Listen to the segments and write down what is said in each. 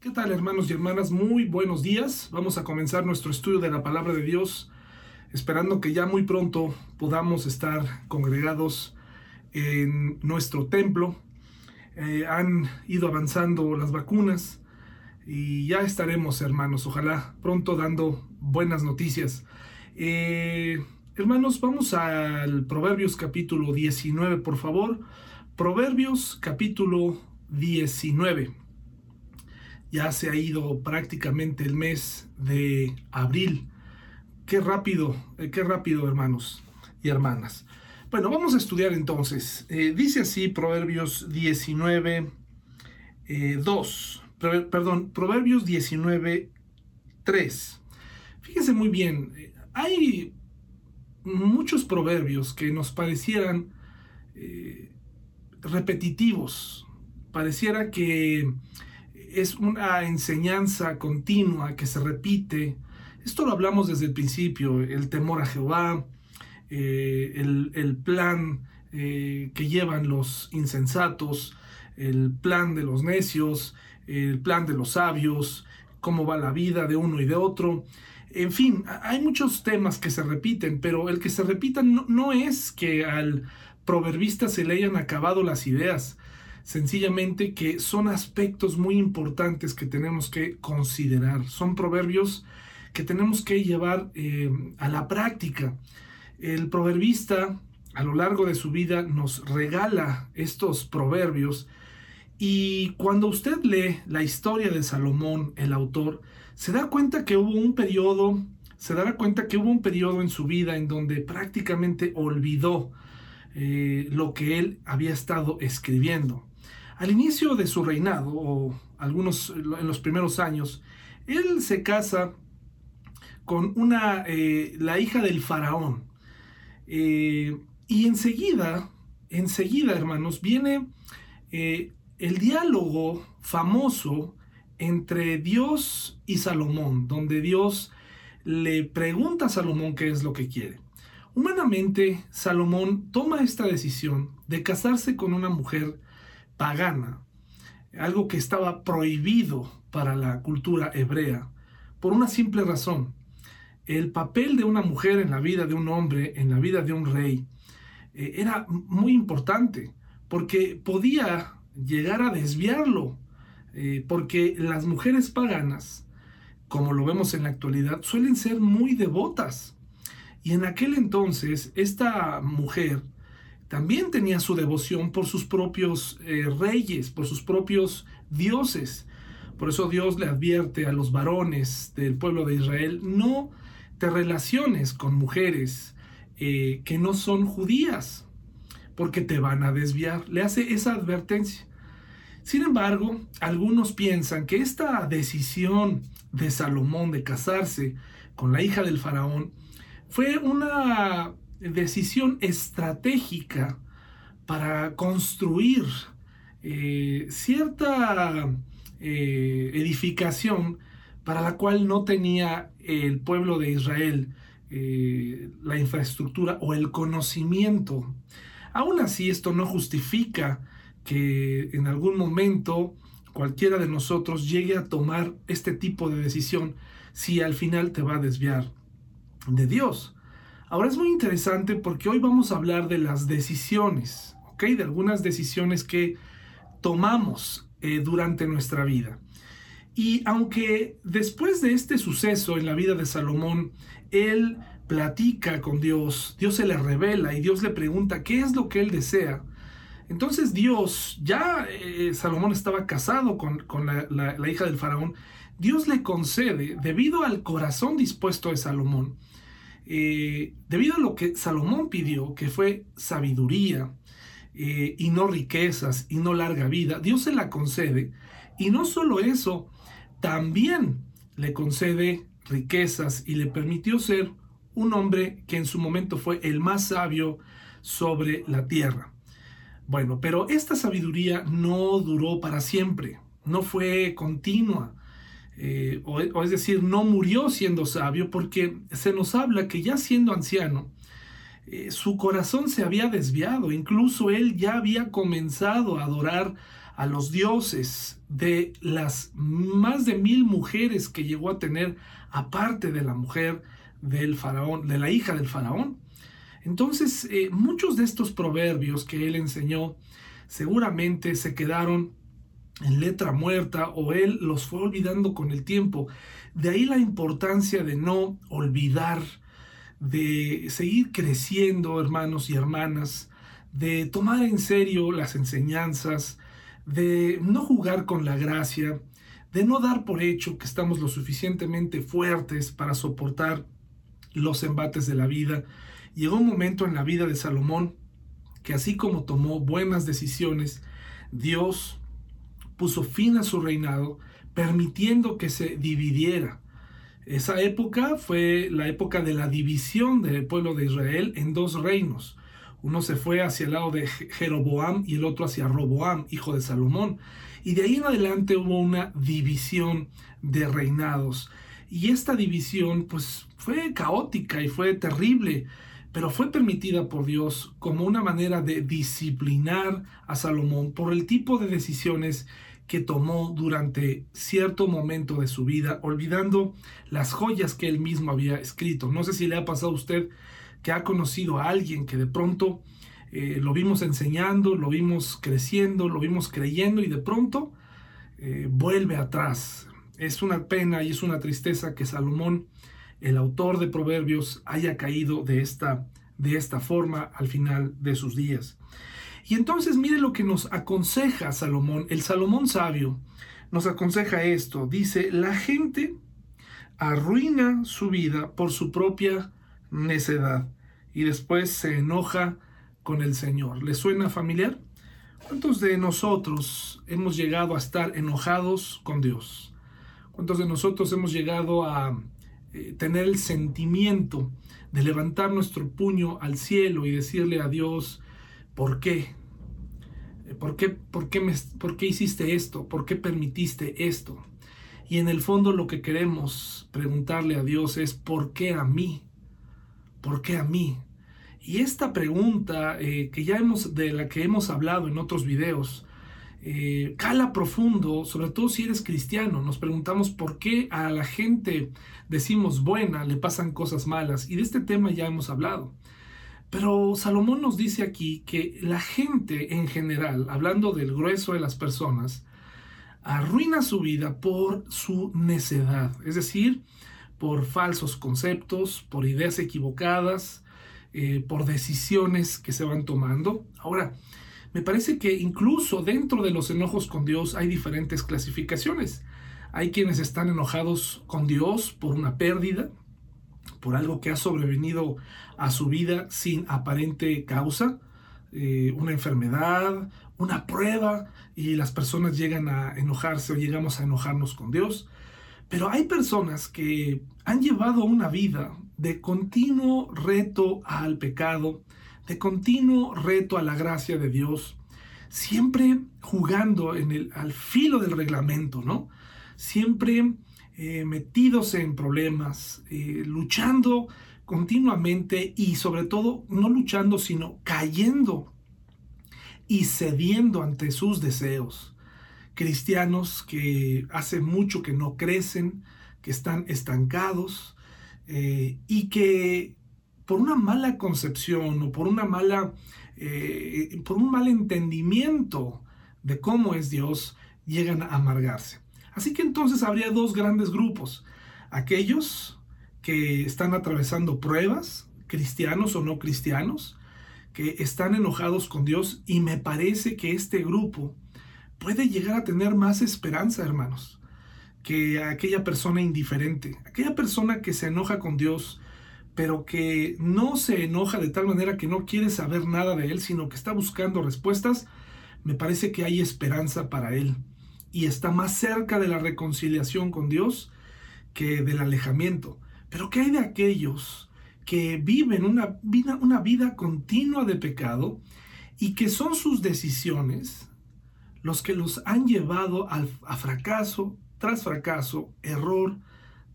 ¿Qué tal hermanos y hermanas? Muy buenos días. Vamos a comenzar nuestro estudio de la palabra de Dios, esperando que ya muy pronto podamos estar congregados en nuestro templo. Eh, han ido avanzando las vacunas y ya estaremos hermanos, ojalá pronto dando buenas noticias. Eh, hermanos, vamos al Proverbios capítulo 19, por favor. Proverbios capítulo 19 ya se ha ido prácticamente el mes de abril. Qué rápido, eh, qué rápido, hermanos y hermanas. Bueno, vamos a estudiar entonces. Eh, dice así Proverbios 19, 2. Eh, perdón, Proverbios 19, 3. Fíjense muy bien, hay muchos proverbios que nos parecieran repetitivos. Pareciera que es una enseñanza continua que se repite. Esto lo hablamos desde el principio, el temor a Jehová, eh, el, plan eh, que llevan los insensatos, el plan de los necios, el plan de los sabios, cómo va la vida de uno y de otro. En fin, hay muchos temas que se repiten, pero el que se repitan no, no es que al proverbista se le hayan acabado las ideas, sencillamente que son aspectos muy importantes que tenemos que considerar. Son proverbios que tenemos que llevar eh, a la práctica. El proverbista a lo largo de su vida nos regala estos proverbios y cuando usted lee la historia de Salomón, el autor, se da cuenta que hubo un periodo, se dará cuenta que hubo un periodo en su vida en donde prácticamente olvidó eh, lo que él había estado escribiendo. Al inicio de su reinado, o algunos en los primeros años, él se casa con una, eh, la hija del faraón. Eh, y enseguida, enseguida, hermanos, viene eh, el diálogo famoso entre Dios y Salomón, donde Dios le pregunta a Salomón qué es lo que quiere. Humanamente, Salomón toma esta decisión de casarse con una mujer pagana, algo que estaba prohibido para la cultura hebrea, por una simple razón. El papel de una mujer en la vida de un hombre, en la vida de un rey, eh, era muy importante, porque podía llegar a desviarlo, eh, porque las mujeres paganas, como lo vemos en la actualidad, suelen ser muy devotas. Y en aquel entonces, esta mujer también tenía su devoción por sus propios eh, reyes, por sus propios dioses. Por eso Dios le advierte a los varones del pueblo de Israel, no te relaciones con mujeres eh, que no son judías, porque te van a desviar. Le hace esa advertencia. Sin embargo, algunos piensan que esta decisión de Salomón de casarse con la hija del faraón fue una decisión estratégica para construir eh, cierta eh, edificación para la cual no tenía el pueblo de Israel eh, la infraestructura o el conocimiento. Aún así, esto no justifica que en algún momento cualquiera de nosotros llegue a tomar este tipo de decisión si al final te va a desviar de Dios. Ahora es muy interesante porque hoy vamos a hablar de las decisiones, ¿ok? De algunas decisiones que tomamos eh, durante nuestra vida. Y aunque después de este suceso en la vida de Salomón, él platica con Dios, Dios se le revela y Dios le pregunta qué es lo que él desea. Entonces Dios, ya eh, Salomón estaba casado con, la hija del faraón, Dios le concede, debido al corazón dispuesto de Salomón, eh, debido a lo que Salomón pidió, que fue sabiduría eh, y no riquezas y no larga vida, Dios se la concede. Y no solo eso, también le concede riquezas y le permitió ser un hombre que en su momento fue el más sabio sobre la tierra. Bueno, pero esta sabiduría no duró para siempre, no fue continua. Eh, o, es decir, no murió siendo sabio porque se nos habla que ya siendo anciano, eh, su corazón se había desviado, incluso él ya había comenzado a adorar a los dioses de las más de mil mujeres que llegó a tener aparte de la mujer del faraón, de la hija del faraón. Entonces, eh, muchos de estos proverbios que él enseñó seguramente se quedaron en letra muerta o él los fue olvidando con el tiempo. De ahí la importancia de no olvidar, de seguir creciendo, hermanos y hermanas, de tomar en serio las enseñanzas, de no jugar con la gracia, de no dar por hecho que estamos lo suficientemente fuertes para soportar los embates de la vida. Llegó un momento en la vida de Salomón que así como tomó buenas decisiones, Dios puso fin a su reinado, permitiendo que se dividiera. Esa época fue la época de la división del pueblo de Israel en dos reinos. Uno se fue hacia el lado de Jeroboam y el otro hacia Roboam, hijo de Salomón. Y de ahí en adelante hubo una división de reinados. Y esta división pues fue caótica y fue terrible, pero fue permitida por Dios como una manera de disciplinar a Salomón por el tipo de decisiones que tomó durante cierto momento de su vida, olvidando las joyas que él mismo había escrito. No sé si le ha pasado a usted que ha conocido a alguien que de pronto eh, lo vimos enseñando, lo vimos creciendo, lo vimos creyendo y de pronto eh, vuelve atrás, es una pena y es una tristeza que Salomón, el autor de Proverbios, haya caído de esta, de esta forma al final de sus días. Y entonces mire lo que nos aconseja Salomón, el Salomón sabio, nos aconseja esto, dice, la gente arruina su vida por su propia necedad y después se enoja con el Señor. ¿Le suena familiar? ¿Cuántos de nosotros hemos llegado a estar enojados con Dios? ¿Cuántos de nosotros hemos llegado a eh, tener el sentimiento de levantar nuestro puño al cielo y decirle a Dios, ¿por qué? Eh, ¿Por qué, por qué, me, ¿Por qué hiciste esto? ¿Por qué permitiste esto? Y en el fondo lo que queremos preguntarle a Dios es, ¿por qué a mí? ¿Por qué a mí? Y esta pregunta eh, que ya hemos, de la que hemos hablado en otros videos, eh, cala profundo, sobre todo si eres cristiano. Nos preguntamos por qué a la gente decimos buena le pasan cosas malas. Y de este tema ya hemos hablado. Pero Salomón nos dice aquí que la gente en general, hablando del grueso de las personas, arruina su vida por su necedad, es decir, por falsos conceptos, por ideas equivocadas, eh, por decisiones que se van tomando. Ahora, me parece que incluso dentro de los enojos con Dios hay diferentes clasificaciones. Hay quienes están enojados con Dios por una pérdida, por algo que ha sobrevenido a su vida sin aparente causa, eh, una enfermedad, una prueba, y las personas llegan a enojarse o llegamos a enojarnos con Dios. Pero hay personas que han llevado una vida de continuo reto al pecado, de continuo reto a la gracia de Dios, siempre jugando en el, al filo del reglamento, ¿no? Siempre eh, metidos en problemas, eh, luchando continuamente y sobre todo no luchando, sino cayendo y cediendo ante sus deseos. Cristianos que hace mucho que no crecen, que están estancados eh, y que por una mala concepción o por una mala, por un mal entendimiento de cómo es Dios, llegan a amargarse. Así que entonces habría dos grandes grupos. Aquellos que están atravesando pruebas, cristianos o no cristianos, que están enojados con Dios y me parece que este grupo puede llegar a tener más esperanza, hermanos, que aquella persona indiferente, aquella persona que se enoja con Dios pero que no se enoja de tal manera que no quiere saber nada de él, sino que está buscando respuestas, me parece que hay esperanza para él y está más cerca de la reconciliación con Dios que del alejamiento. Pero ¿qué hay de aquellos que viven una vida, continua de pecado y que son sus decisiones los que los han llevado al, a fracaso tras fracaso, error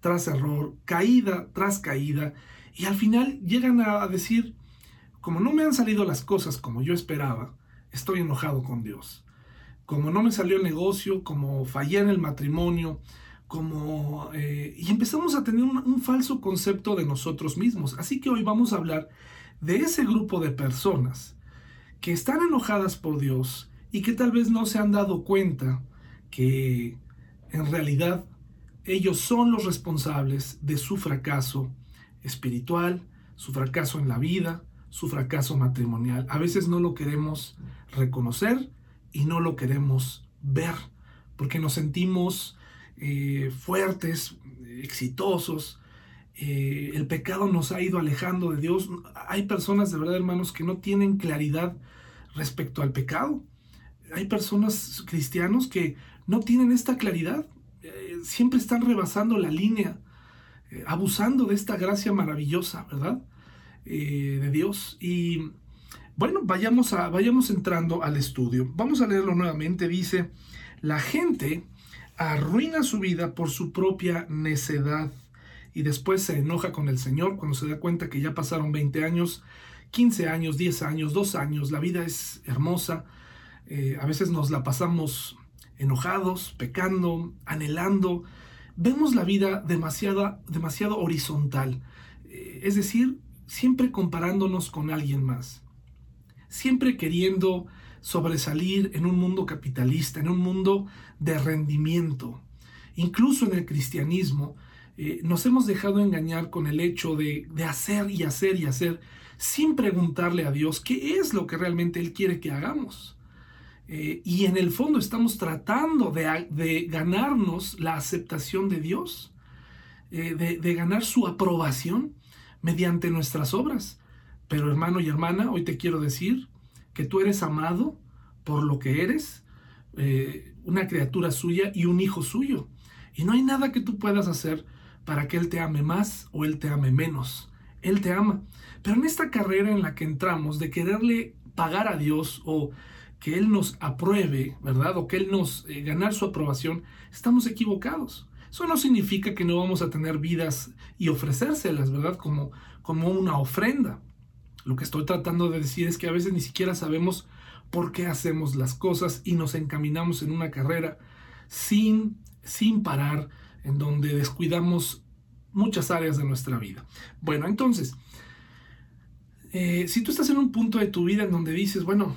tras error, caída tras caída, y al final llegan a decir, como no me han salido las cosas como yo esperaba, estoy enojado con Dios. Como no me salió el negocio, como fallé en el matrimonio, como... Eh, y empezamos a tener un, falso concepto de nosotros mismos. Así que hoy vamos a hablar de ese grupo de personas que están enojadas por Dios y que tal vez no se han dado cuenta que en realidad ellos son los responsables de su fracaso espiritual, su fracaso en la vida, su fracaso matrimonial. A veces no lo queremos reconocer y no lo queremos ver porque nos sentimos eh, fuertes, exitosos. Eh, el pecado nos ha ido alejando de Dios. Hay personas de verdad, hermanos, que no tienen claridad respecto al pecado. Hay personas cristianos que no tienen esta claridad. Eh, siempre están rebasando la línea, abusando de esta gracia maravillosa, ¿verdad? de Dios. Y bueno, vayamos, a, vayamos entrando al estudio. Vamos a leerlo nuevamente. Dice, la gente arruina su vida por su propia necedad y después se enoja con el Señor cuando se da cuenta que ya pasaron 20 años, 15 años, 10 años, 2 años, la vida es hermosa, eh, a veces nos la pasamos enojados, pecando, anhelando, vemos la vida demasiado, demasiado horizontal, eh, es decir, siempre comparándonos con alguien más, siempre queriendo sobresalir en un mundo capitalista, en un mundo de rendimiento. Incluso en el cristianismo eh, nos hemos dejado engañar con el hecho de, hacer y hacer y hacer sin preguntarle a Dios qué es lo que realmente Él quiere que hagamos. Eh, y en el fondo estamos tratando de, ganarnos la aceptación de Dios, eh, de, de ganar su aprobación mediante nuestras obras. Pero hermano y hermana, hoy te quiero decir que tú eres amado por lo que eres, eh, una criatura suya y un hijo suyo. Y no hay nada que tú puedas hacer para que Él te ame más o Él te ame menos. Él te ama. Pero en esta carrera en la que entramos de quererle pagar a Dios o que Él nos apruebe, ¿verdad? O que Él nos eh, ganar su aprobación, estamos equivocados. Eso no significa que no vamos a tener vidas y ofrecérselas, ¿verdad? Como, como una ofrenda. Lo que estoy tratando de decir es que a veces ni siquiera sabemos por qué hacemos las cosas y nos encaminamos en una carrera sin, sin parar, en donde descuidamos muchas áreas de nuestra vida. Bueno, entonces, eh, si tú estás en un punto de tu vida en donde dices, bueno,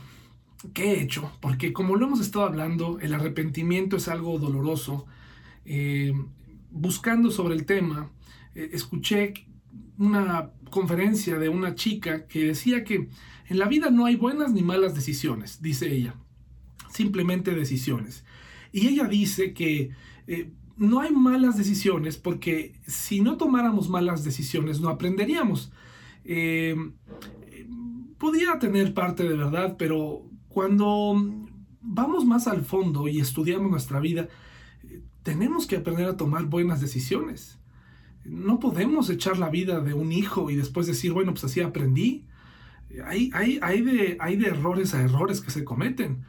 ¿qué he hecho? Porque como lo hemos estado hablando, el arrepentimiento es algo doloroso. Eh, buscando sobre el tema, eh, escuché una conferencia de una chica que decía que en la vida no hay buenas ni malas decisiones, dice ella, simplemente decisiones. Y ella dice que eh, no hay malas decisiones porque si no tomáramos malas decisiones no aprenderíamos. Eh, tener parte de verdad, pero cuando vamos más al fondo y estudiamos nuestra vida, eh, tenemos que aprender a tomar buenas decisiones no podemos echar la vida de un hijo y después decir, bueno, pues así aprendí. Hay, hay, hay, de, hay de errores a errores que se cometen.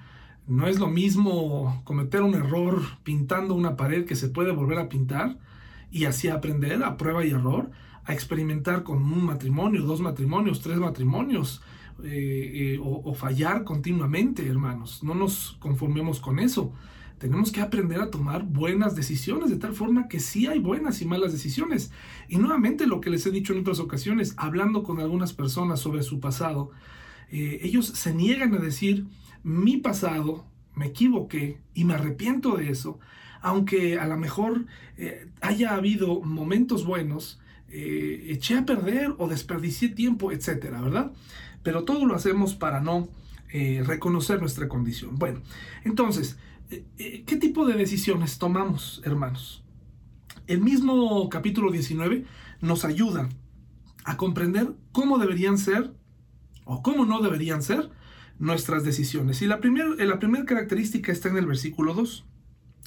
No es lo mismo cometer un error pintando una pared que se puede volver a pintar y así aprender a prueba y error, a experimentar con un matrimonio, dos matrimonios, tres matrimonios, eh, eh, o fallar continuamente, hermanos. No nos conformemos con eso tenemos que aprender a tomar buenas decisiones, de tal forma que sí hay buenas y malas decisiones. Y nuevamente lo que les he dicho en otras ocasiones, hablando con algunas personas sobre su pasado, eh, ellos se niegan a decir, mi pasado, me equivoqué y me arrepiento de eso, aunque a lo mejor eh, haya habido momentos buenos, eh, eché a perder o desperdicié tiempo, etcétera, ¿verdad? Pero todo lo hacemos para no reconocer nuestra condición. Bueno, entonces, eh, eh, ¿Qué tipo de decisiones tomamos, hermanos? El mismo capítulo 19 nos ayuda a comprender cómo deberían ser o cómo no deberían ser nuestras decisiones. Y la primera la primera característica está en el versículo 2.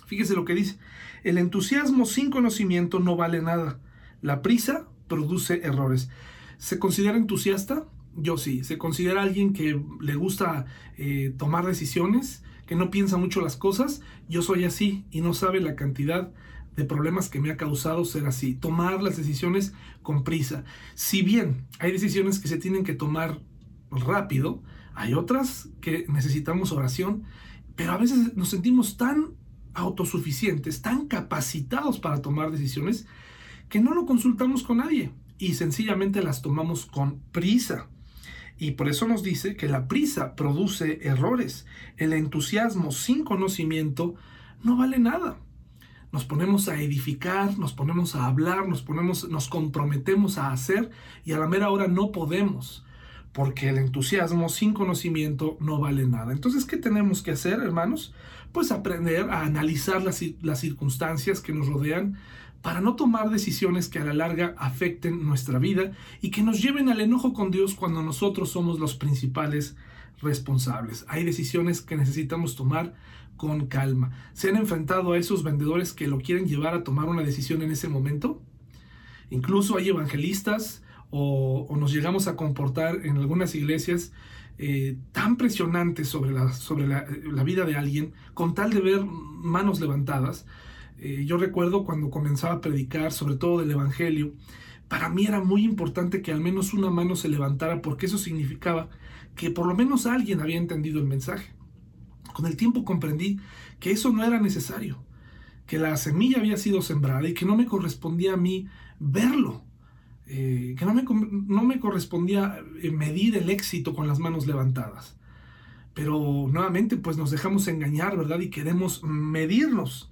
Fíjese lo que dice. El entusiasmo sin conocimiento no vale nada. La prisa produce errores. ¿Se considera entusiasta? Yo sí. ¿Se considera alguien que le gusta eh, tomar decisiones? Que no piensa mucho las cosas, yo soy así y no sabe la cantidad de problemas que me ha causado ser así. Tomar las decisiones con prisa. Si bien hay decisiones que se tienen que tomar rápido, hay otras que necesitamos oración pero a veces nos sentimos tan autosuficientes, tan capacitados para tomar decisiones, que no lo consultamos con nadie y sencillamente las tomamos con prisa. Y por eso nos dice que la prisa produce errores. El entusiasmo sin conocimiento no vale nada. Nos ponemos a edificar, nos ponemos a hablar, nos ponemos, nos comprometemos a hacer y a la mera hora no podemos, porque el entusiasmo sin conocimiento no vale nada. Entonces, ¿qué tenemos que hacer, hermanos? Pues aprender a analizar las, las circunstancias que nos rodean, para no tomar decisiones que a la larga afecten nuestra vida y que nos lleven al enojo con Dios cuando nosotros somos los principales responsables. Hay decisiones que necesitamos tomar con calma. ¿Se han enfrentado a esos vendedores que lo quieren llevar a tomar una decisión en ese momento? Incluso hay evangelistas o, nos llegamos a comportar en algunas iglesias eh, tan presionantes sobre, la, sobre la, la vida de alguien con tal de ver manos levantadas eh, yo recuerdo cuando comenzaba a predicar, sobre todo del Evangelio, para mí era muy importante que al menos una mano se levantara porque eso significaba que por lo menos alguien había entendido el mensaje. Con el tiempo comprendí que eso no era necesario, que la semilla había sido sembrada y que no me correspondía a mí verlo, eh, que no me, no me correspondía eh, medir el éxito con las manos levantadas. Pero nuevamente pues nos dejamos engañar, ¿verdad? Y queremos medirnos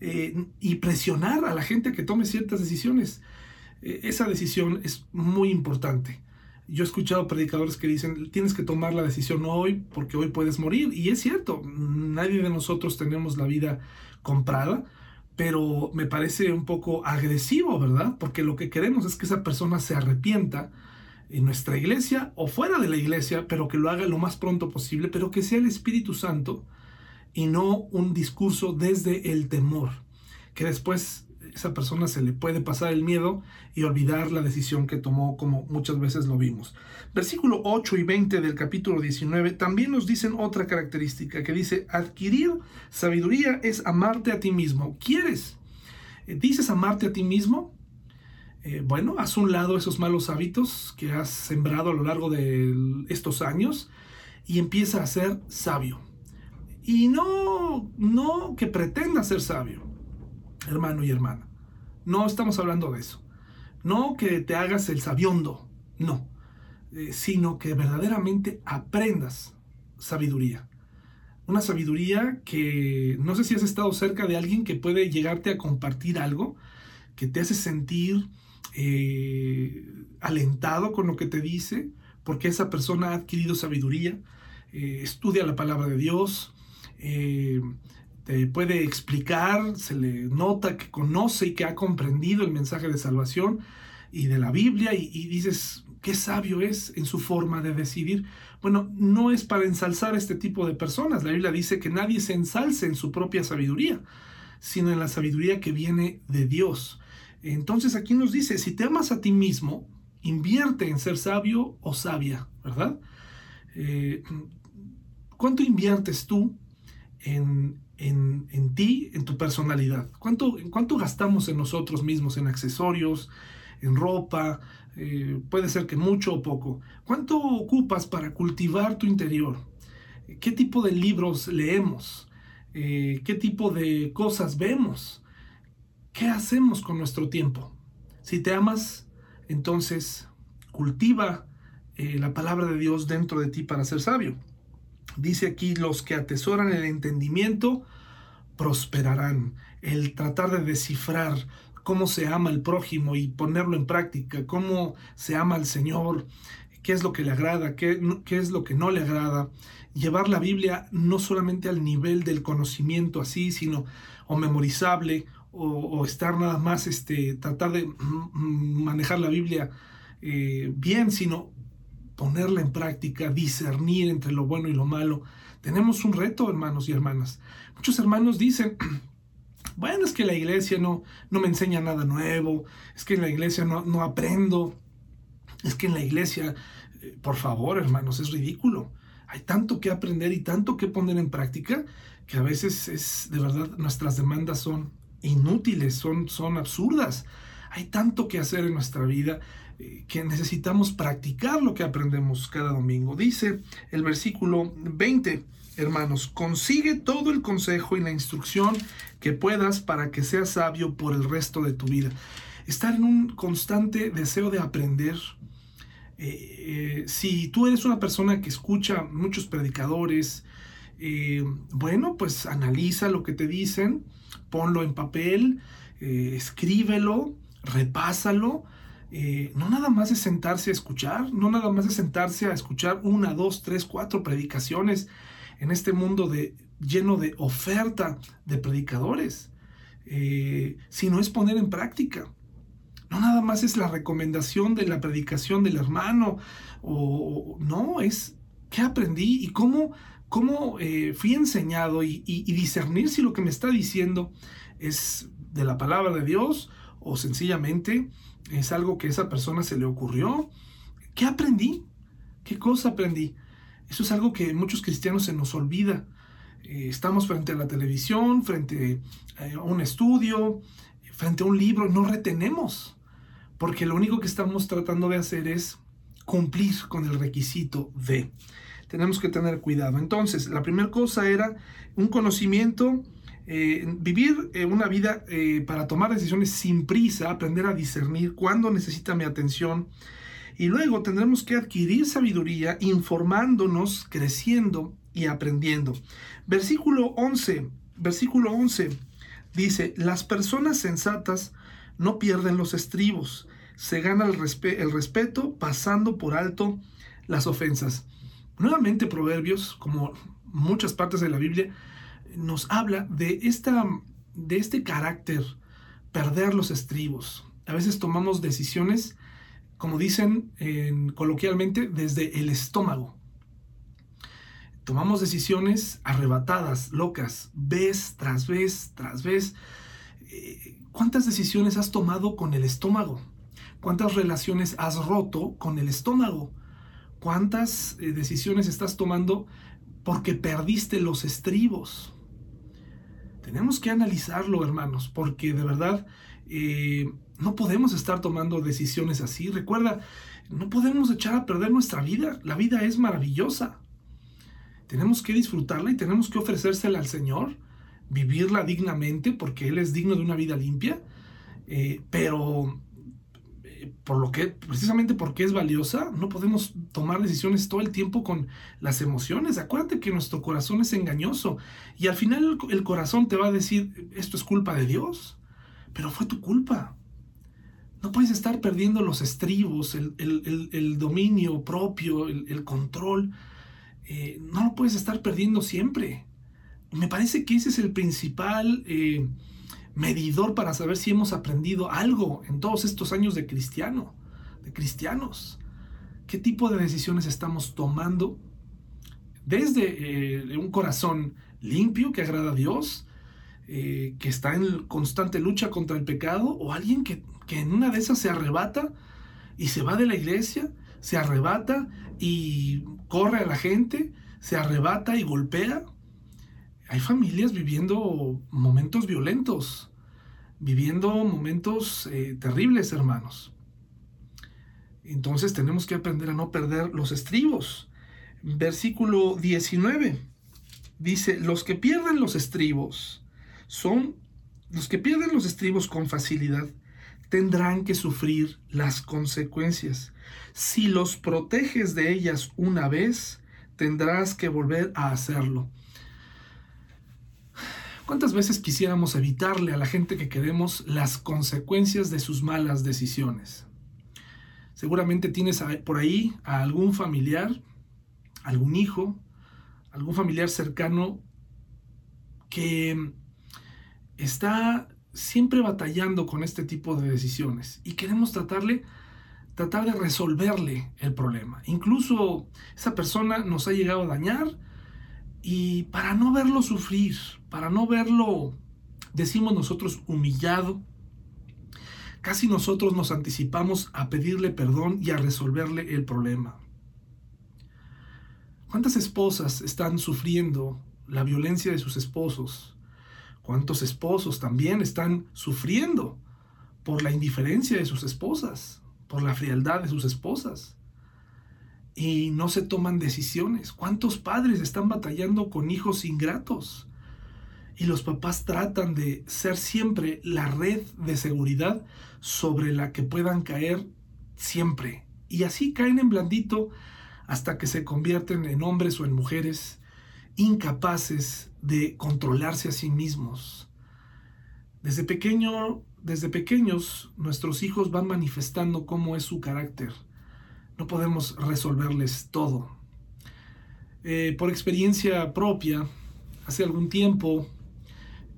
eh, y presionar a la gente que tome ciertas decisiones. Eh, esa decisión es muy importante. Yo he escuchado predicadores que dicen, tienes que tomar la decisión hoy porque hoy puedes morir. Y es cierto, nadie de nosotros tenemos la vida comprada, pero me parece un poco agresivo, ¿verdad? Porque lo que queremos es que esa persona se arrepienta en nuestra iglesia o fuera de la iglesia, pero que lo haga lo más pronto posible, pero que sea el Espíritu Santo y no un discurso desde el temor, que después esa persona se le puede pasar el miedo y olvidar la decisión que tomó, como muchas veces lo vimos. Versículo 8 y 20 del capítulo 19 también nos dicen otra característica que dice, adquirir sabiduría es amarte a ti mismo. ¿Quieres? Eh, ¿Dices amarte a ti mismo? Eh, bueno, haz un lado esos malos hábitos que has sembrado a lo largo de estos años y empieza a ser sabio y no, no que pretenda ser sabio, hermano y hermana. No estamos hablando de eso. No que te hagas el sabiondo, no. Eh, sino que verdaderamente aprendas sabiduría. Una sabiduría que no sé si has estado cerca de alguien que puede llegarte a compartir algo que te hace sentir eh, alentado con lo que te dice, porque esa persona ha adquirido sabiduría, eh, estudia la palabra de Dios, eh, te puede explicar, se le nota que conoce y que ha comprendido el mensaje de salvación y de la Biblia y, dices, qué sabio es en su forma de decidir. Bueno, no es para ensalzar este tipo de personas. La Biblia dice que nadie se ensalce en su propia sabiduría, sino en la sabiduría que viene de Dios. Entonces aquí nos dice, si te amas a ti mismo, invierte en ser sabio o sabia, ¿verdad? Eh, ¿Cuánto inviertes tú en, ti, en tu personalidad? ¿Cuánto, ¿Cuánto gastamos en nosotros mismos, en accesorios, en ropa? Eh, puede ser que mucho o poco. ¿Cuánto ocupas para cultivar tu interior? ¿Qué tipo de libros leemos? Eh, ¿Qué tipo de cosas vemos? ¿Qué hacemos con nuestro tiempo? Si te amas, entonces cultiva eh, la palabra de Dios dentro de ti para ser sabio. Dice aquí, los que atesoran el entendimiento prosperarán. El tratar de descifrar cómo se ama el prójimo y ponerlo en práctica, cómo se ama al Señor, qué es lo que le agrada, qué, qué es lo que no le agrada. Llevar la Biblia no solamente al nivel del conocimiento así, sino o memorizable o, estar nada más, este, tratar de manejar la Biblia eh, bien, sino ponerla en práctica, discernir entre lo bueno y lo malo. Tenemos un reto, hermanos y hermanas. Muchos hermanos dicen, bueno, es que la iglesia no, no me enseña nada nuevo, es que en la iglesia no, no aprendo, es que en la iglesia, eh, por favor, hermanos, es ridículo. Hay tanto que aprender y tanto que poner en práctica que a veces es, de verdad, nuestras demandas son inútiles, son, son absurdas. Hay tanto que hacer en nuestra vida que necesitamos practicar lo que aprendemos cada domingo. Dice el versículo 20, hermanos, consigue todo el consejo y la instrucción que puedas para que seas sabio por el resto de tu vida. Estar en un constante deseo de aprender. Eh, eh, si tú eres una persona que escucha muchos predicadores, eh, bueno, pues analiza lo que te dicen, ponlo en papel, escríbelo, repásalo. No nada más es sentarse a escuchar, no nada más es sentarse a escuchar una, dos, tres, cuatro predicaciones en este mundo de, lleno de oferta de predicadores, eh, sino es poner en práctica. No nada más es la recomendación de la predicación del hermano, o, no, es qué aprendí y cómo, cómo eh, fui enseñado y discernir si lo que me está diciendo es de la palabra de Dios o sencillamente es algo que a esa persona se le ocurrió. ¿Qué aprendí? ¿Qué cosa aprendí? Eso es algo que muchos cristianos se nos olvida. Eh, estamos frente a la televisión, frente eh, a un estudio, frente a un libro, no retenemos, porque lo único que estamos tratando de hacer es cumplir con el requisito de. Tenemos que tener cuidado. Entonces, la primera cosa era un conocimiento, eh, vivir una vida para tomar decisiones sin prisa, aprender a discernir cuándo necesita mi atención, y luego tendremos que adquirir sabiduría informándonos, creciendo y aprendiendo. Versículo 11, versículo 11 dice, las personas sensatas no pierden los estribos, se gana el, el respeto pasando por alto las ofensas. Nuevamente Proverbios, como muchas partes de la Biblia, nos habla de, esta, de este carácter, perder los estribos. A veces tomamos decisiones como dicen coloquialmente, desde el estómago. Tomamos decisiones arrebatadas, locas, vez tras vez tras vez. Eh, ¿Cuántas decisiones has tomado con el estómago? ¿Cuántas relaciones has roto con el estómago? ¿Cuántas eh, decisiones estás tomando porque perdiste los estribos? Tenemos que analizarlo, hermanos, porque de verdad eh, no podemos estar tomando decisiones así. Recuerda, no podemos echar a perder nuestra vida. La vida es maravillosa. Tenemos que disfrutarla y tenemos que ofrecérsela al Señor, vivirla dignamente porque Él es digno de una vida limpia. Eh, pero por lo que precisamente porque es valiosa, no podemos tomar decisiones todo el tiempo con las emociones. Acuérdate que nuestro corazón es engañoso y al final el corazón te va a decir, esto es culpa de Dios, pero fue tu culpa. No puedes estar perdiendo los estribos, el, dominio propio, el, control. Eh, no lo puedes estar perdiendo siempre. Me parece que ese es el principal eh, medidor para saber si hemos aprendido algo en todos estos años de cristiano, de cristianos. ¿Qué tipo de decisiones estamos tomando? Desde eh, un corazón limpio que agrada a Dios, que está en constante lucha contra el pecado, o alguien que que en una de esas se arrebata y se va de la iglesia, se arrebata y corre a la gente, se arrebata y golpea. Hay familias viviendo momentos violentos, viviendo momentos eh, terribles, hermanos. Entonces tenemos que aprender a no perder los estribos. Versículo 19 dice, los que pierden los estribos son los que pierden los estribos con facilidad tendrán que sufrir las consecuencias. Si los proteges de ellas una vez, tendrás que volver a hacerlo. ¿Cuántas veces quisiéramos evitarle a la gente que queremos las consecuencias de sus malas decisiones? Seguramente tienes por ahí a algún familiar, algún hijo, algún familiar cercano que está siempre batallando con este tipo de decisiones y queremos tratarle, tratar de resolverle el problema. Incluso esa persona nos ha llegado a dañar y para no verlo sufrir, para no verlo, decimos nosotros, humillado, casi nosotros nos anticipamos a pedirle perdón y a resolverle el problema. ¿Cuántas esposas están sufriendo la violencia de sus esposos? ¿Cuántos esposos también están sufriendo por la indiferencia de sus esposas, por la frialdad de sus esposas? Y no se toman decisiones. ¿Cuántos padres están batallando con hijos ingratos? Y los papás tratan de ser siempre la red de seguridad sobre la que puedan caer siempre. Y así caen en blandito hasta que se convierten en hombres o en mujeres incapaces de controlarse a sí mismos. Desde pequeño, desde pequeños nuestros hijos van manifestando cómo es su carácter. No podemos resolverles todo. Eh, por experiencia propia, hace algún tiempo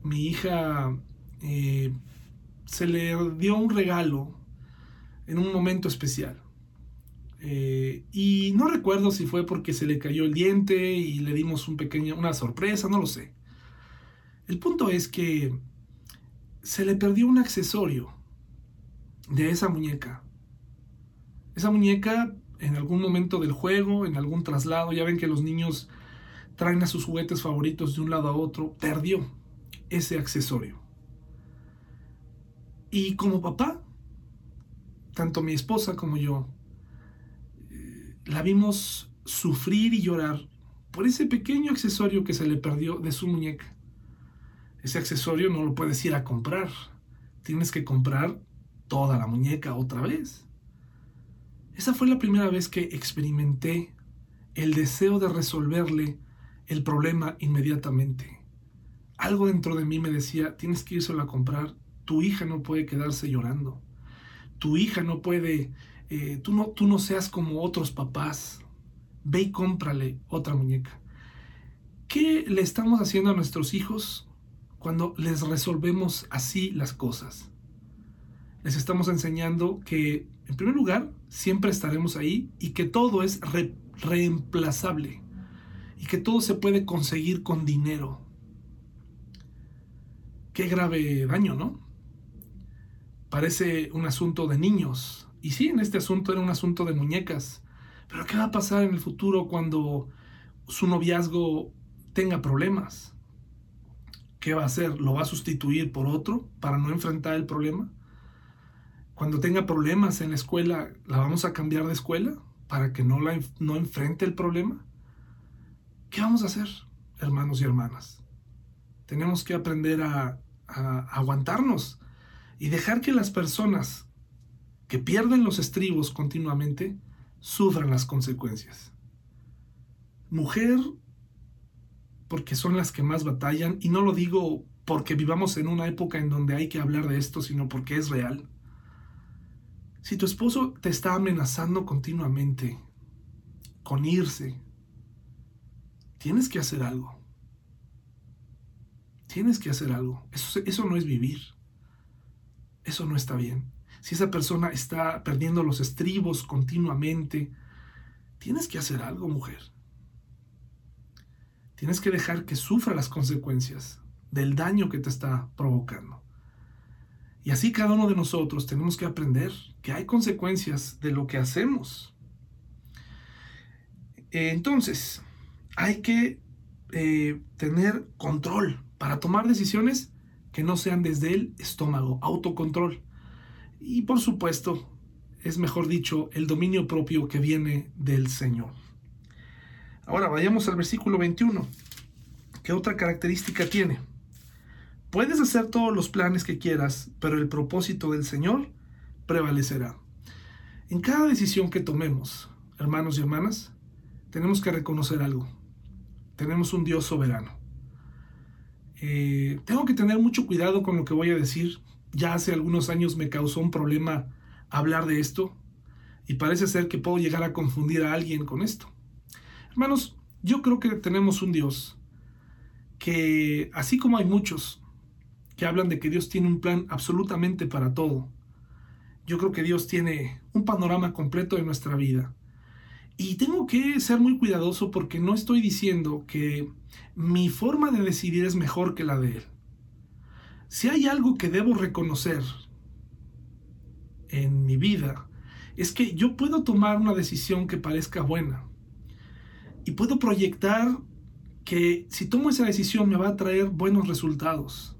mi hija eh, se le dio un regalo en un momento especial. Eh, y no recuerdo si fue porque se le cayó el diente y le dimos un pequeño, una sorpresa, no lo sé. El punto es que se le perdió un accesorio de esa muñeca. Esa muñeca en algún momento del juego, en algún traslado, ya ven que los niños traen a sus juguetes favoritos de un lado a otro, perdió ese accesorio. Y como papá, tanto mi esposa como yo, eh, la vimos sufrir y llorar por ese pequeño accesorio que se le perdió de su muñeca. Ese accesorio no lo puedes ir a comprar. Tienes que comprar toda la muñeca otra vez. Esa fue la primera vez que experimenté el deseo de resolverle el problema inmediatamente. Algo dentro de mí me decía, tienes que irse a comprar, tu hija no puede quedarse llorando, tu hija no puede, eh, tú, no, tú no seas como otros papás, ve y cómprale otra muñeca. ¿Qué le estamos haciendo a nuestros hijos cuando les resolvemos así las cosas? Les estamos enseñando que, en primer lugar, siempre estaremos ahí y que todo es reemplazable y que todo se puede conseguir con dinero Qué grave daño, ¿no? Parece un asunto de niños. Y sí, en este asunto era un asunto de muñecas. Pero ¿qué va a pasar en el futuro cuando su noviazgo tenga problemas? ¿Qué va a hacer? ¿Lo va a sustituir por otro para no enfrentar el problema? Cuando tenga problemas en la escuela, ¿la vamos a cambiar de escuela para que no, la, no enfrente el problema? ¿Qué vamos a hacer, hermanos y hermanas? Tenemos que aprender a, aguantarnos y dejar que las personas que pierden los estribos continuamente sufran las consecuencias. Mujer, porque son las que más batallan, y no lo digo porque vivamos en una época en donde hay que hablar de esto, sino porque es real. Si tu esposo te está amenazando continuamente con irse, tienes que hacer algo. Tienes que hacer algo. Eso, eso no es vivir. Eso no está bien. Si esa persona está perdiendo los estribos continuamente, tienes que hacer algo, mujer. Tienes que dejar que sufra las consecuencias del daño que te está provocando. Y así cada uno de nosotros tenemos que aprender que hay consecuencias de lo que hacemos. Entonces, hay que eh, tener control para tomar decisiones que no sean desde el estómago, autocontrol. Y por supuesto, es mejor dicho, el dominio propio que viene del Señor. Ahora vayamos al versículo 21. ¿Qué otra característica tiene? Puedes hacer todos los planes que quieras, pero el propósito del Señor prevalecerá. En cada decisión que tomemos, hermanos y hermanas, tenemos que reconocer algo. Tenemos un Dios soberano. Eh, tengo que tener mucho cuidado con lo que voy a decir. Ya hace algunos años me causó un problema hablar de esto y parece ser que puedo llegar a confundir a alguien con esto. Hermanos, yo creo que tenemos un Dios que, así como hay muchos que hablan de que Dios tiene un plan absolutamente para todo, yo creo que Dios tiene un panorama completo de nuestra vida. Y tengo que ser muy cuidadoso porque no estoy diciendo que mi forma de decidir es mejor que la de Él. Si hay algo que debo reconocer en mi vida, es que yo puedo tomar una decisión que parezca buena. Y puedo proyectar que si tomo esa decisión me va a traer buenos resultados.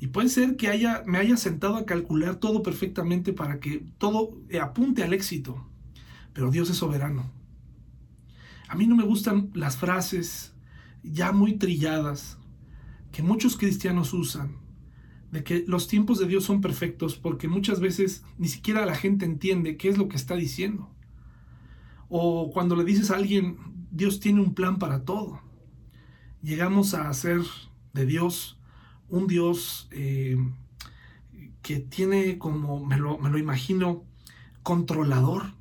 Y puede ser que haya, me haya sentado a calcular todo perfectamente para que todo apunte al éxito. Pero Dios es soberano. A mí no me gustan las frases ya muy trilladas que muchos cristianos usan, de que los tiempos de Dios son perfectos porque muchas veces ni siquiera la gente entiende qué es lo que está diciendo. O cuando le dices a alguien, Dios tiene un plan para todo. Llegamos a hacer de Dios un Dios eh, que tiene como, me lo, me lo imagino, controlador.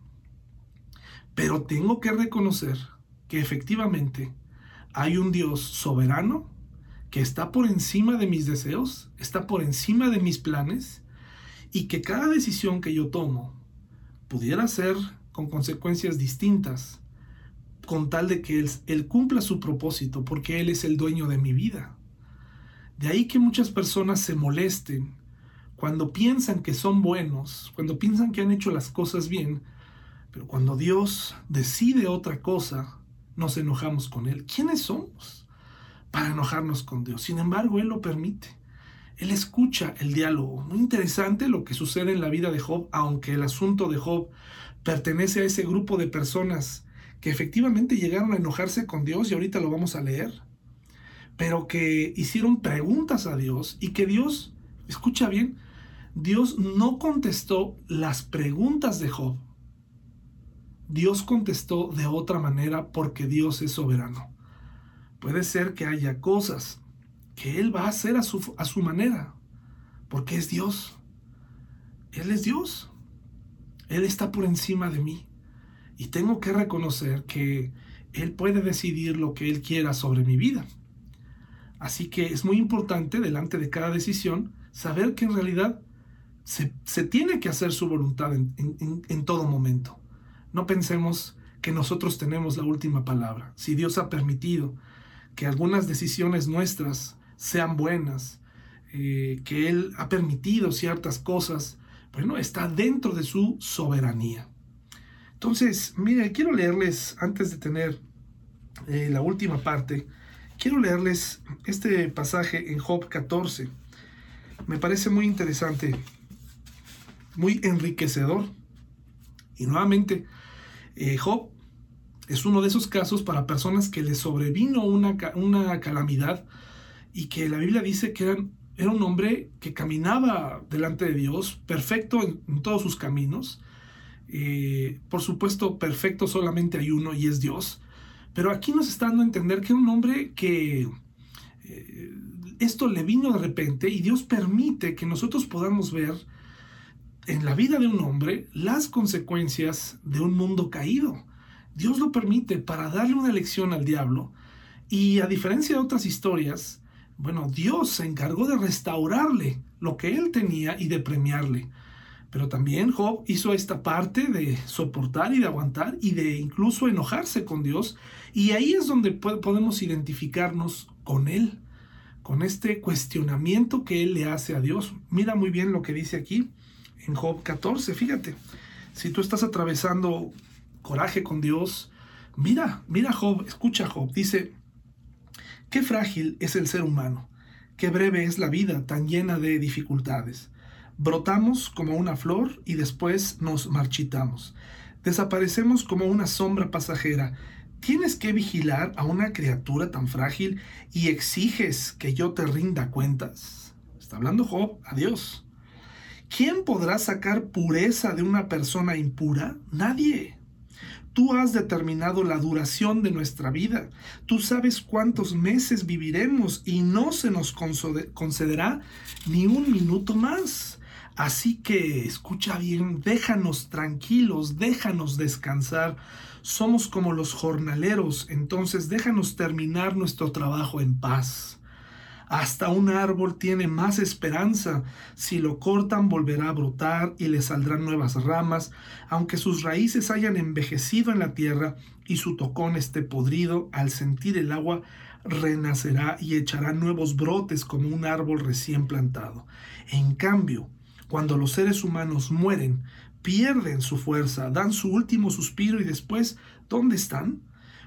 Pero tengo que reconocer que efectivamente hay un Dios soberano que está por encima de mis deseos, está por encima de mis planes y que cada decisión que yo tomo pudiera ser con consecuencias distintas con tal de que él, él, cumpla su propósito porque Él es el dueño de mi vida. De ahí que muchas personas se molesten cuando piensan que son buenos, cuando piensan que han hecho las cosas bien, pero cuando Dios decide otra cosa, nos enojamos con Él. ¿Quiénes somos para enojarnos con Dios? Sin embargo, Él lo permite. Él escucha el diálogo. Muy interesante lo que sucede en la vida de Job, aunque el asunto de Job pertenece a ese grupo de personas que efectivamente llegaron a enojarse con Dios y ahorita lo vamos a leer, pero que hicieron preguntas a Dios y que Dios, escucha bien, Dios no contestó las preguntas de Job, Dios contestó de otra manera porque Dios es soberano. Puede ser que haya cosas que Él va a hacer a su, a su manera, porque es Dios. Él es Dios. Él está por encima de mí. Y tengo que reconocer que Él puede decidir lo que Él quiera sobre mi vida. Así que es muy importante delante de cada decisión saber que en realidad se, tiene que hacer su voluntad en, en todo momento. No pensemos que nosotros tenemos la última palabra. Si Dios ha permitido que algunas decisiones nuestras sean buenas, eh, que Él ha permitido ciertas cosas, bueno, está dentro de su soberanía. Entonces, mire, quiero leerles, antes de tener eh, la última parte, quiero leerles este pasaje en Job 14. Me parece muy interesante, muy enriquecedor. Y nuevamente, eh, Job es uno de esos casos para personas que le sobrevino una, una calamidad y que la Biblia dice que era un hombre que caminaba delante de Dios, perfecto en, todos sus caminos. Eh, por supuesto, perfecto solamente hay uno y es Dios. Pero aquí nos está dando a entender que un hombre que eh, esto le vino de repente y Dios permite que nosotros podamos ver en la vida de un hombre las consecuencias de un mundo caído. Dios lo permite para darle una lección al diablo y a diferencia de otras historias, bueno, Dios se encargó de restaurarle lo que él tenía y de premiarle. Pero también Job hizo esta parte de soportar y de aguantar y de incluso enojarse con Dios. Y ahí es donde podemos identificarnos con Él, con este cuestionamiento que Él le hace a Dios. Mira muy bien lo que dice aquí en Job 14, fíjate, si tú estás atravesando coraje con Dios, mira, mira Job, escucha Job, dice, qué frágil es el ser humano, qué breve es la vida tan llena de dificultades. Brotamos como una flor y después nos marchitamos. Desaparecemos como una sombra pasajera. ¿Tienes que vigilar a una criatura tan frágil y exiges que yo te rinda cuentas? Está hablando Job a Dios. ¿Quién podrá sacar pureza de una persona impura? Nadie. Tú has determinado la duración de nuestra vida. Tú sabes cuántos meses viviremos y no se nos concederá ni un minuto más. Así que escucha bien, déjanos tranquilos, déjanos descansar. Somos como los jornaleros, entonces déjanos terminar nuestro trabajo en paz. Hasta un árbol tiene más esperanza. Si lo cortan volverá a brotar y le saldrán nuevas ramas, aunque sus raíces hayan envejecido en la tierra y su tocón esté podrido, al sentir el agua renacerá y echará nuevos brotes como un árbol recién plantado. En cambio, cuando los seres humanos mueren, pierden su fuerza, dan su último suspiro y después, ¿dónde están?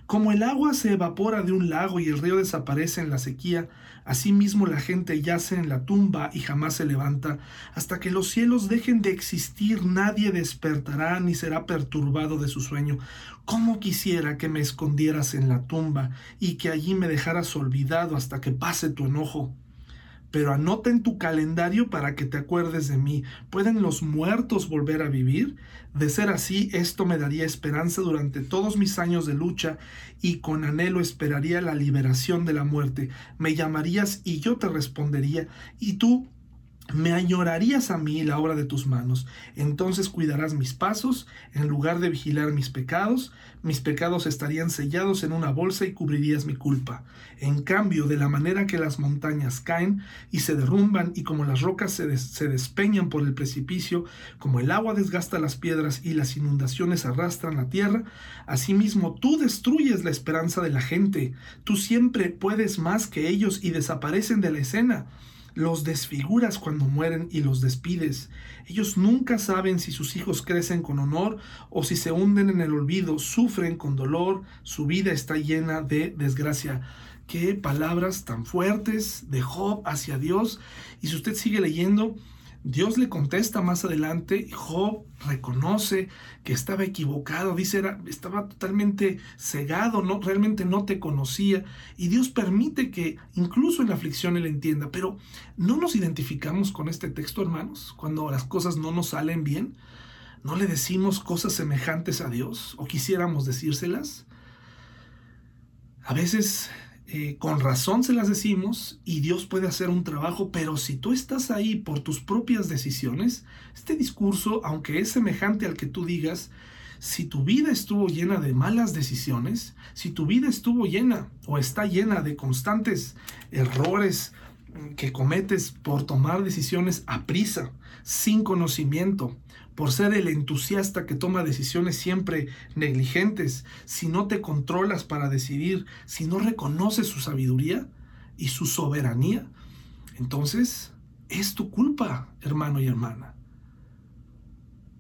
Como el agua se evapora de un lago y el río desaparece en la sequía, asimismo la gente yace en la tumba y jamás se levanta. Hasta que los cielos dejen de existir, nadie despertará ni será perturbado de su sueño. ¿Cómo quisiera que me escondieras en la tumba y que allí me dejaras olvidado hasta que pase tu enojo? Pero anota en tu calendario para que te acuerdes de mí. ¿Pueden los muertos volver a vivir? De ser así, esto me daría esperanza durante todos mis años de lucha y con anhelo esperaría la liberación de la muerte. Me llamarías y yo te respondería y tú me añorarías a mí la obra de tus manos. Entonces cuidarás mis pasos, en lugar de vigilar mis pecados, mis pecados estarían sellados en una bolsa y cubrirías mi culpa. En cambio, de la manera que las montañas caen y se derrumban y como las rocas se, se despeñan por el precipicio, como el agua desgasta las piedras y las inundaciones arrastran la tierra, asimismo tú destruyes la esperanza de la gente. Tú siempre puedes más que ellos y desaparecen de la escena los desfiguras cuando mueren y los despides. Ellos nunca saben si sus hijos crecen con honor o si se hunden en el olvido, sufren con dolor, su vida está llena de desgracia. Qué palabras tan fuertes de Job hacia Dios. Y si usted sigue leyendo, Dios le contesta más adelante, Job reconoce que estaba equivocado, dice, era, estaba totalmente cegado, no, realmente no te conocía, y Dios permite que incluso en la aflicción él entienda, pero ¿no nos identificamos con este texto, hermanos? Cuando las cosas no nos salen bien, ¿no le decimos cosas semejantes a Dios o quisiéramos decírselas? A veces eh, con razón se las decimos y Dios puede hacer un trabajo, pero si tú estás ahí por tus propias decisiones, este discurso, aunque es semejante al que tú digas, si tu vida estuvo llena de malas decisiones, si tu vida estuvo llena o está llena de constantes errores que cometes por tomar decisiones a prisa, sin conocimiento, por ser el entusiasta que toma decisiones siempre negligentes, si no te controlas para decidir, si no reconoces su sabiduría y su soberanía, entonces es tu culpa, hermano y hermana.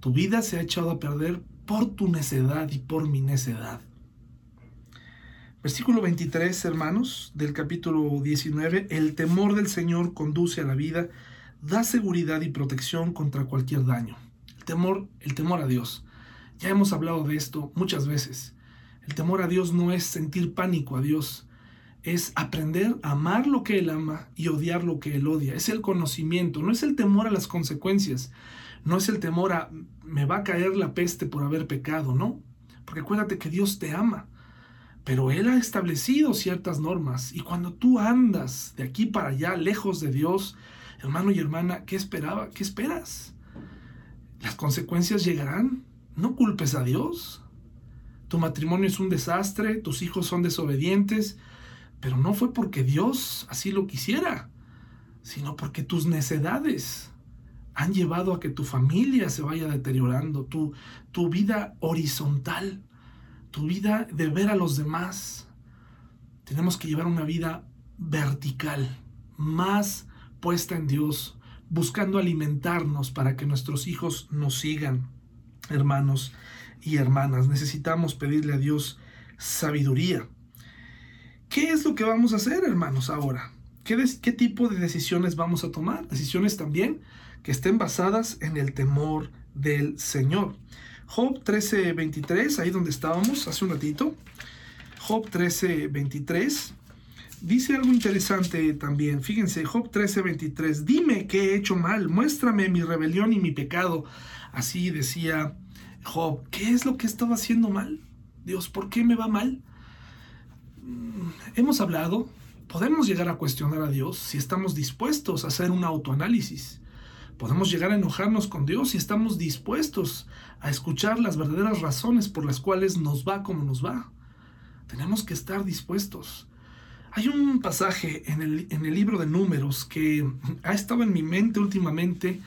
Tu vida se ha echado a perder por tu necedad y por mi necedad. Versículo 23, hermanos, del capítulo 19, el temor del Señor conduce a la vida, da seguridad y protección contra cualquier daño temor, el temor a Dios. Ya hemos hablado de esto muchas veces. El temor a Dios no es sentir pánico a Dios, es aprender a amar lo que Él ama y odiar lo que Él odia. Es el conocimiento, no es el temor a las consecuencias, no es el temor a me va a caer la peste por haber pecado, no. Porque acuérdate que Dios te ama, pero Él ha establecido ciertas normas y cuando tú andas de aquí para allá, lejos de Dios, hermano y hermana, ¿qué esperaba? ¿Qué esperas? Las consecuencias llegarán. No culpes a Dios. Tu matrimonio es un desastre, tus hijos son desobedientes, pero no fue porque Dios así lo quisiera, sino porque tus necedades han llevado a que tu familia se vaya deteriorando, tu, tu vida horizontal, tu vida de ver a los demás. Tenemos que llevar una vida vertical, más puesta en Dios, buscando alimentarnos para que nuestros hijos nos sigan, hermanos y hermanas. Necesitamos pedirle a Dios sabiduría. ¿Qué es lo que vamos a hacer, hermanos, ahora? ¿Qué, ¿Qué, tipo de decisiones vamos a tomar? Decisiones también que estén basadas en el temor del Señor. Job 13:23, ahí donde estábamos hace un ratito. Job 13:23 Dice algo interesante también. Fíjense, Job 13:23. Dime que he hecho mal, muéstrame mi rebelión y mi pecado. Así decía Job. ¿Qué es lo que estaba haciendo mal? Dios, ¿por qué me va mal? Mm, hemos hablado, podemos llegar a cuestionar a Dios si estamos dispuestos a hacer un autoanálisis. Podemos llegar a enojarnos con Dios si estamos dispuestos a escuchar las verdaderas razones por las cuales nos va como nos va. Tenemos que estar dispuestos. Hay un pasaje en el, libro de números que ha estado en mi mente últimamente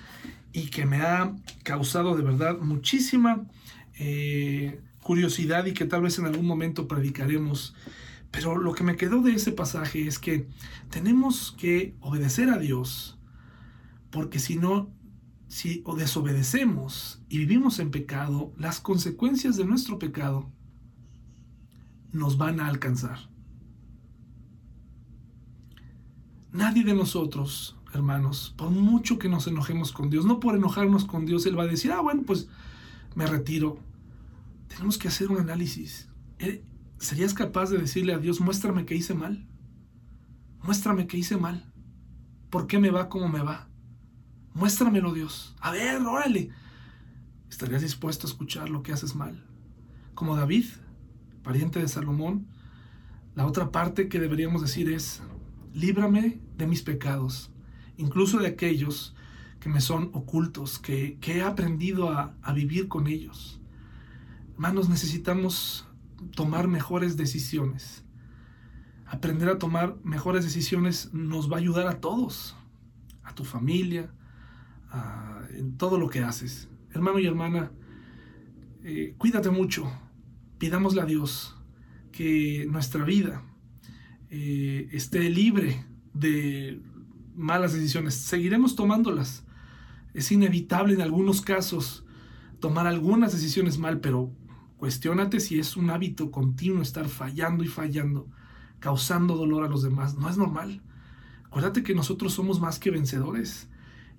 y que me ha causado de verdad muchísima eh, curiosidad y que tal vez en algún momento predicaremos. Pero lo que me quedó de ese pasaje es que tenemos que obedecer a Dios, porque si no, si o desobedecemos y vivimos en pecado, las consecuencias de nuestro pecado nos van a alcanzar. Nadie de nosotros, hermanos, por mucho que nos enojemos con Dios, no por enojarnos con Dios, Él va a decir, ah, bueno, pues me retiro. Tenemos que hacer un análisis. Eh, ¿Serías capaz de decirle a Dios, muéstrame que hice mal? Muéstrame que hice mal. ¿Por qué me va como me va? Muéstramelo, Dios. A ver, órale. ¿Estarías dispuesto a escuchar lo que haces mal? Como David, pariente de Salomón, la otra parte que deberíamos decir es, líbrame de mis pecados, incluso de aquellos que me son ocultos, que, he aprendido a, a vivir con ellos. Hermanos, necesitamos tomar mejores decisiones. Aprender a tomar mejores decisiones nos va a ayudar a todos, a tu familia, en todo lo que haces. Hermano y hermana, eh, cuídate mucho, pidámosle a Dios que nuestra vida eh, esté libre de malas decisiones. Seguiremos tomándolas. Es inevitable en algunos casos tomar algunas decisiones mal, pero cuestionate si es un hábito continuo estar fallando y fallando, causando dolor a los demás. No es normal. Acuérdate que nosotros somos más que vencedores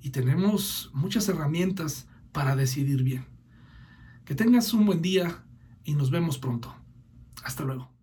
y tenemos muchas herramientas para decidir bien. Que tengas un buen día y nos vemos pronto. Hasta luego.